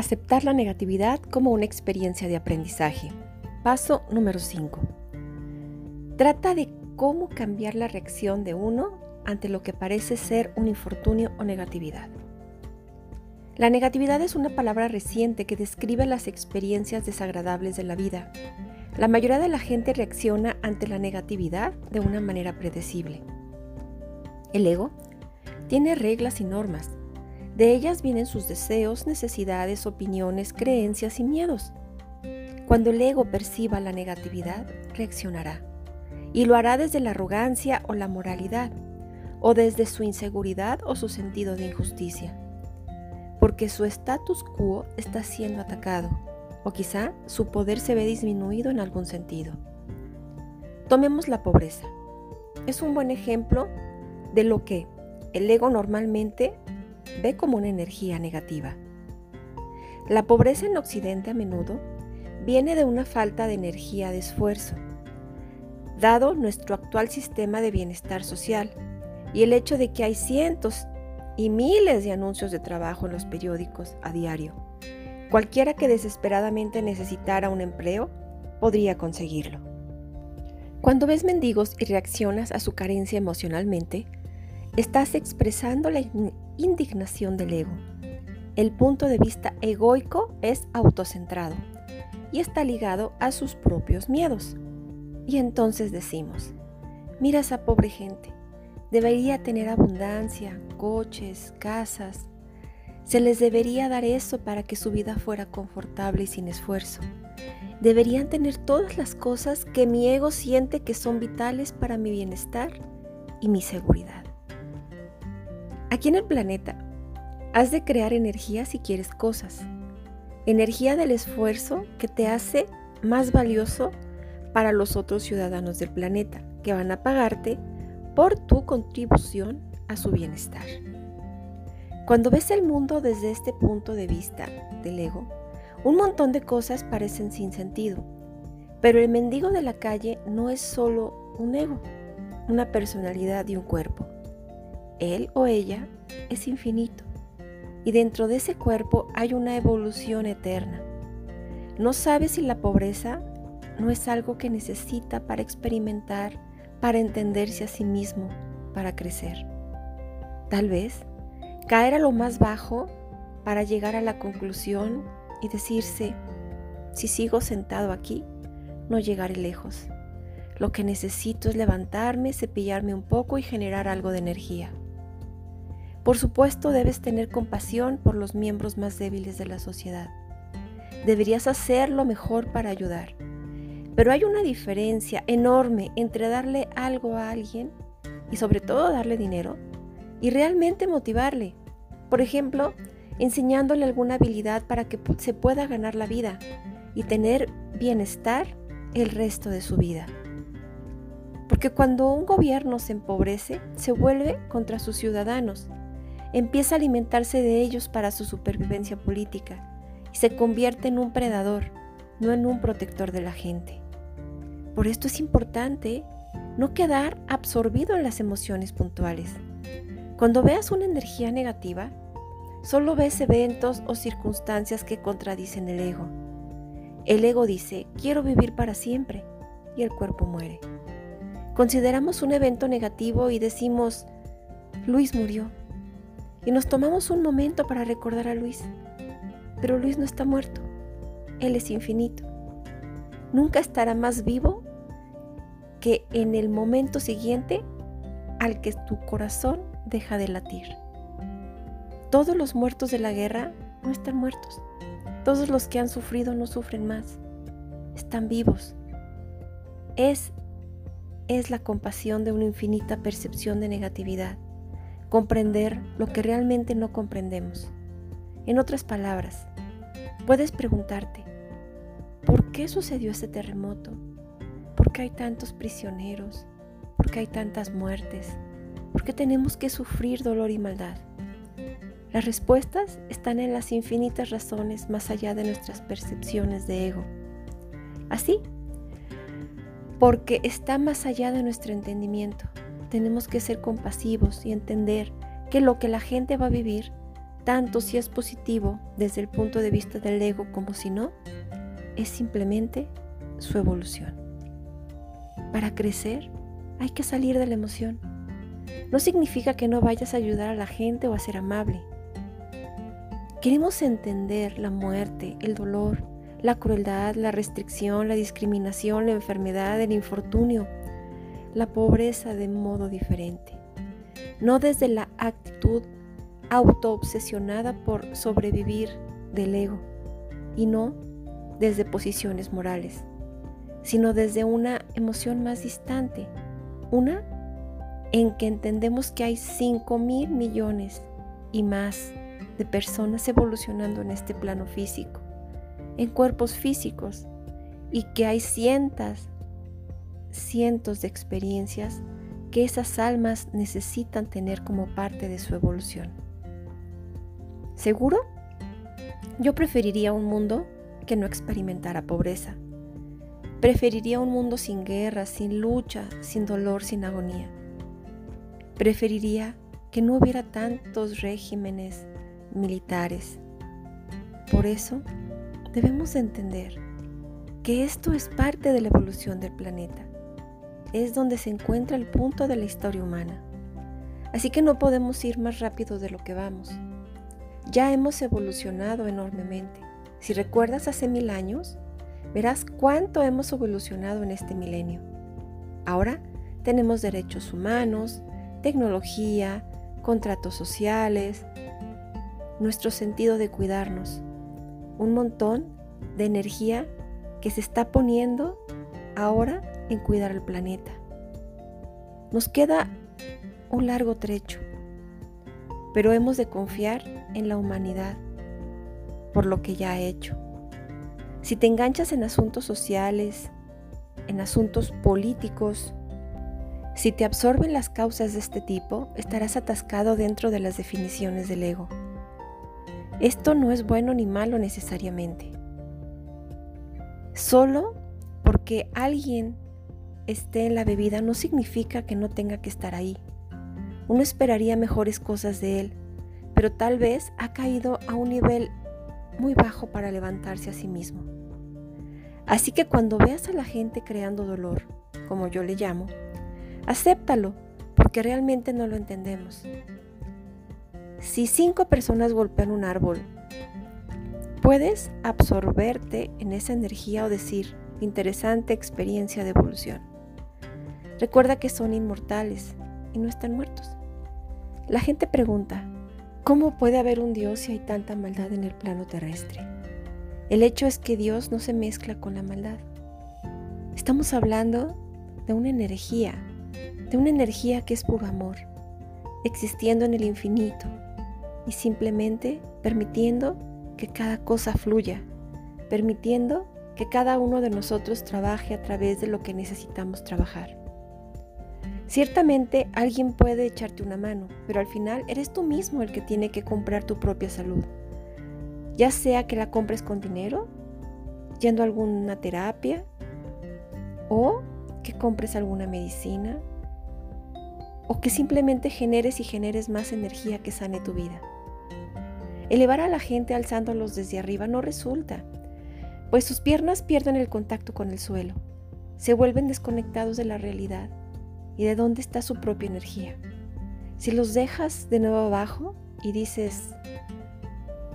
Aceptar la negatividad como una experiencia de aprendizaje. Paso número 5. Trata de cómo cambiar la reacción de uno ante lo que parece ser un infortunio o negatividad. La negatividad es una palabra reciente que describe las experiencias desagradables de la vida. La mayoría de la gente reacciona ante la negatividad de una manera predecible. El ego tiene reglas y normas de ellas vienen sus deseos, necesidades, opiniones, creencias y miedos. Cuando el ego perciba la negatividad, reaccionará. Y lo hará desde la arrogancia o la moralidad, o desde su inseguridad o su sentido de injusticia. Porque su status quo está siendo atacado, o quizá su poder se ve disminuido en algún sentido. Tomemos la pobreza. Es un buen ejemplo de lo que el ego normalmente ve como una energía negativa. La pobreza en Occidente a menudo viene de una falta de energía de esfuerzo, dado nuestro actual sistema de bienestar social y el hecho de que hay cientos y miles de anuncios de trabajo en los periódicos a diario. Cualquiera que desesperadamente necesitara un empleo podría conseguirlo. Cuando ves mendigos y reaccionas a su carencia emocionalmente, estás expresando la indignación del ego. El punto de vista egoico es autocentrado y está ligado a sus propios miedos. Y entonces decimos, mira esa pobre gente, debería tener abundancia, coches, casas. Se les debería dar eso para que su vida fuera confortable y sin esfuerzo. Deberían tener todas las cosas que mi ego siente que son vitales para mi bienestar y mi seguridad. Aquí en el planeta, has de crear energía si quieres cosas. Energía del esfuerzo que te hace más valioso para los otros ciudadanos del planeta, que van a pagarte por tu contribución a su bienestar. Cuando ves el mundo desde este punto de vista del ego, un montón de cosas parecen sin sentido, pero el mendigo de la calle no es solo un ego, una personalidad y un cuerpo. Él o ella es infinito y dentro de ese cuerpo hay una evolución eterna. No sabe si la pobreza no es algo que necesita para experimentar, para entenderse a sí mismo, para crecer. Tal vez caer a lo más bajo para llegar a la conclusión y decirse, si sigo sentado aquí, no llegaré lejos. Lo que necesito es levantarme, cepillarme un poco y generar algo de energía. Por supuesto, debes tener compasión por los miembros más débiles de la sociedad. Deberías hacer lo mejor para ayudar. Pero hay una diferencia enorme entre darle algo a alguien y sobre todo darle dinero y realmente motivarle. Por ejemplo, enseñándole alguna habilidad para que se pueda ganar la vida y tener bienestar el resto de su vida. Porque cuando un gobierno se empobrece, se vuelve contra sus ciudadanos empieza a alimentarse de ellos para su supervivencia política y se convierte en un predador, no en un protector de la gente. Por esto es importante no quedar absorbido en las emociones puntuales. Cuando veas una energía negativa, solo ves eventos o circunstancias que contradicen el ego. El ego dice, quiero vivir para siempre, y el cuerpo muere. Consideramos un evento negativo y decimos, Luis murió y nos tomamos un momento para recordar a Luis. Pero Luis no está muerto, Él es infinito. Nunca estará más vivo que en el momento siguiente al que tu corazón deja de latir. Todos los muertos de la guerra no están muertos. Todos los que han sufrido no sufren más. Están vivos. Es, es la compasión de una infinita percepción de negatividad comprender lo que realmente no comprendemos. En otras palabras, puedes preguntarte, ¿por qué sucedió este terremoto? ¿Por qué hay tantos prisioneros? ¿Por qué hay tantas muertes? ¿Por qué tenemos que sufrir dolor y maldad? Las respuestas están en las infinitas razones más allá de nuestras percepciones de ego. Así, porque está más allá de nuestro entendimiento tenemos que ser compasivos y entender que lo que la gente va a vivir tanto si es positivo desde el punto de vista del ego como si no, es simplemente su evolución. Para crecer hay que salir de la emoción. No significa que no vayas a ayudar a la gente o a ser amable. Queremos entender la muerte, el dolor, la crueldad, la restricción, la discriminación, la enfermedad, el infortunio, la pobreza de modo diferente. No desde la actitud autoobsesionada por sobrevivir del ego y no desde posiciones morales, sino desde una emoción más distante, una en que entendemos que hay 5 mil millones y más de personas evolucionando en este plano físico, en cuerpos físicos, y que hay cientos, cientos de experiencias que esas almas necesitan tener como parte de su evolución. ¿Seguro? Yo preferiría un mundo que no experimentara pobreza. Preferiría un mundo sin guerra, sin lucha, sin dolor, sin agonía. Preferiría que no hubiera tantos regímenes militares. Por eso, debemos entender que esto es parte de la evolución del planeta. Es donde se encuentra el punto de la historia humana. Así que no podemos ir más rápido de lo que vamos. Ya hemos evolucionado enormemente. Si recuerdas hace mil años, verás cuánto hemos evolucionado en este milenio. Ahora tenemos derechos humanos, tecnología, contratos sociales, nuestro sentido de cuidarnos, un montón de energía que se está poniendo ahora en cuidar el planeta. Nos queda un largo trecho pero hemos de confiar en la humanidad por lo que ya ha hecho. Si te enganchas en asuntos sociales, en asuntos políticos, si te absorben las causas de este tipo, estarás atascado dentro de las definiciones del ego. Esto no es bueno ni malo necesariamente. Solo porque alguien esté en la bebida no significa que no tenga que estar ahí. Uno esperaría mejores cosas de él, pero tal vez ha caído a un nivel muy bajo para levantarse a sí mismo. Así que cuando veas a la gente creando dolor, como yo le llamo, acéptalo, porque realmente no lo entendemos. Si cinco personas golpean un árbol, puedes absorberte en esa energía o decir, interesante experiencia de evolución. Recuerda que son inmortales y no están muertos. La gente pregunta, ¿cómo puede haber un Dios si hay tanta maldad en el plano terrestre? El hecho es que Dios no se mezcla con la maldad. Estamos hablando de una energía, de una energía que es puro amor, existiendo en el infinito y simplemente permitiendo que cada cosa fluya, permitiendo que cada uno de nosotros trabaje a través de lo que necesitamos trabajar. Ciertamente alguien puede echarte una mano, pero al final eres tú mismo el que tiene que comprar tu propia salud. Ya sea que la compres con dinero, yendo a alguna terapia, o que compres alguna medicina, o que simplemente generes y generes más energía que sane tu vida. Elevar a la gente alzándolos desde arriba no resulta, pues sus piernas pierden el contacto con el suelo, se vuelven desconectados de la realidad y de dónde está su propia energía. Si los dejas de nuevo abajo y dices,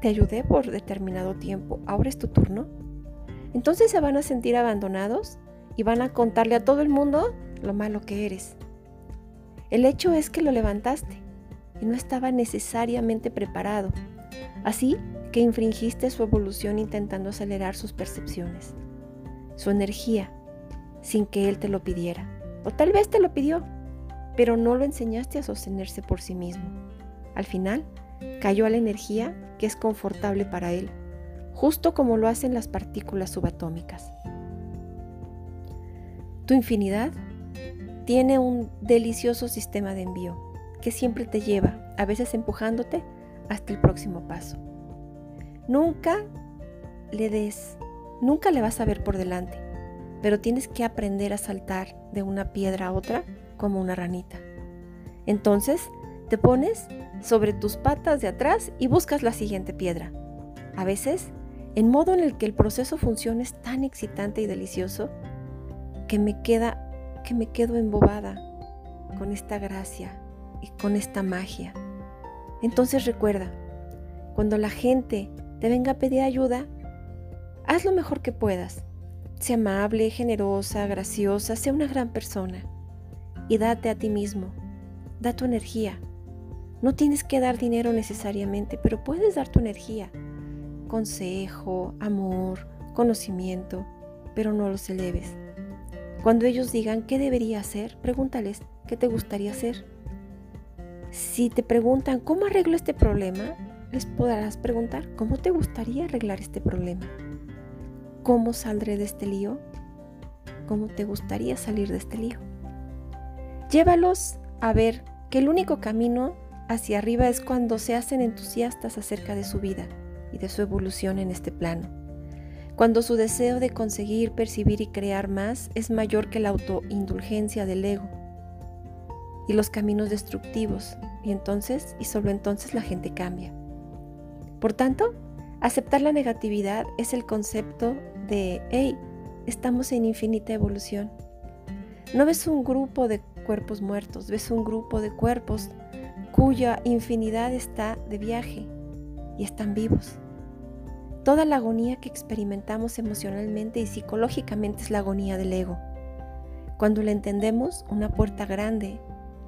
te ayudé por determinado tiempo, ahora es tu turno, entonces se van a sentir abandonados y van a contarle a todo el mundo lo malo que eres. El hecho es que lo levantaste y no estaba necesariamente preparado, así que infringiste su evolución intentando acelerar sus percepciones, su energía, sin que él te lo pidiera. O tal vez te lo pidió, pero no lo enseñaste a sostenerse por sí mismo. Al final, cayó a la energía que es confortable para él, justo como lo hacen las partículas subatómicas. Tu infinidad tiene un delicioso sistema de envío que siempre te lleva, a veces empujándote, hasta el próximo paso. Nunca le des, nunca le vas a ver por delante pero tienes que aprender a saltar de una piedra a otra como una ranita. Entonces Te pones sobre tus patas de atrás y buscas la siguiente piedra. A veces, el modo en el que el proceso funciona es tan excitante y delicioso que me queda que me quedo embobada con esta gracia y con esta magia. Entonces recuerda, cuando la gente te venga a pedir ayuda, haz lo mejor que puedas. Sea amable, generosa, graciosa, sea una gran persona. Y date a ti mismo, da tu energía. No tienes que dar dinero necesariamente, pero puedes dar tu energía. Consejo, amor, conocimiento, pero no los eleves. Cuando ellos digan qué debería hacer, pregúntales qué te gustaría hacer. Si te preguntan cómo arreglo este problema, les podrás preguntar cómo te gustaría arreglar este problema. ¿Cómo saldré de este lío? ¿Cómo te gustaría salir de este lío? Llévalos a ver que el único camino hacia arriba es cuando se hacen entusiastas acerca de su vida y de su evolución en este plano cuando su deseo de conseguir, percibir y crear más es mayor que la autoindulgencia del ego y los caminos destructivos, y entonces, y solo entonces la gente cambia. Por tanto, aceptar la negatividad es el concepto de, hey, estamos en infinita evolución. No ves un grupo de cuerpos muertos, ves un grupo de cuerpos cuya infinidad está de viaje y están vivos. Toda la agonía que experimentamos emocionalmente y psicológicamente es la agonía del ego. Cuando la entendemos, una puerta grande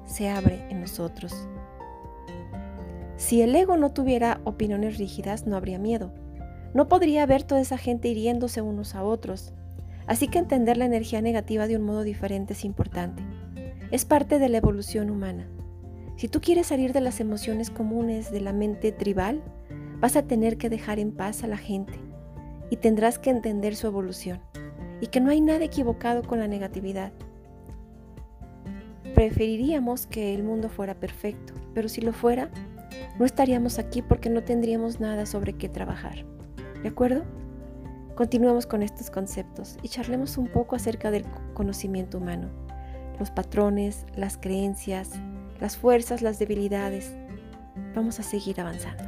se abre en nosotros. Si el ego no tuviera opiniones rígidas, no habría miedo. No podría haber toda esa gente hiriéndose unos a otros. Así que entender la energía negativa de un modo diferente es importante. Es parte de la evolución humana. Si tú quieres salir de las emociones comunes de la mente tribal, Vas a tener que dejar en paz a la gente y tendrás que entender su evolución y que no hay nada equivocado con la negatividad. Preferiríamos que el mundo fuera perfecto, pero si lo fuera, no estaríamos aquí porque no tendríamos nada sobre qué trabajar. ¿De acuerdo? Continuemos con estos conceptos y charlemos un poco acerca del conocimiento humano, los patrones, las creencias, las fuerzas, las debilidades. Vamos a seguir avanzando.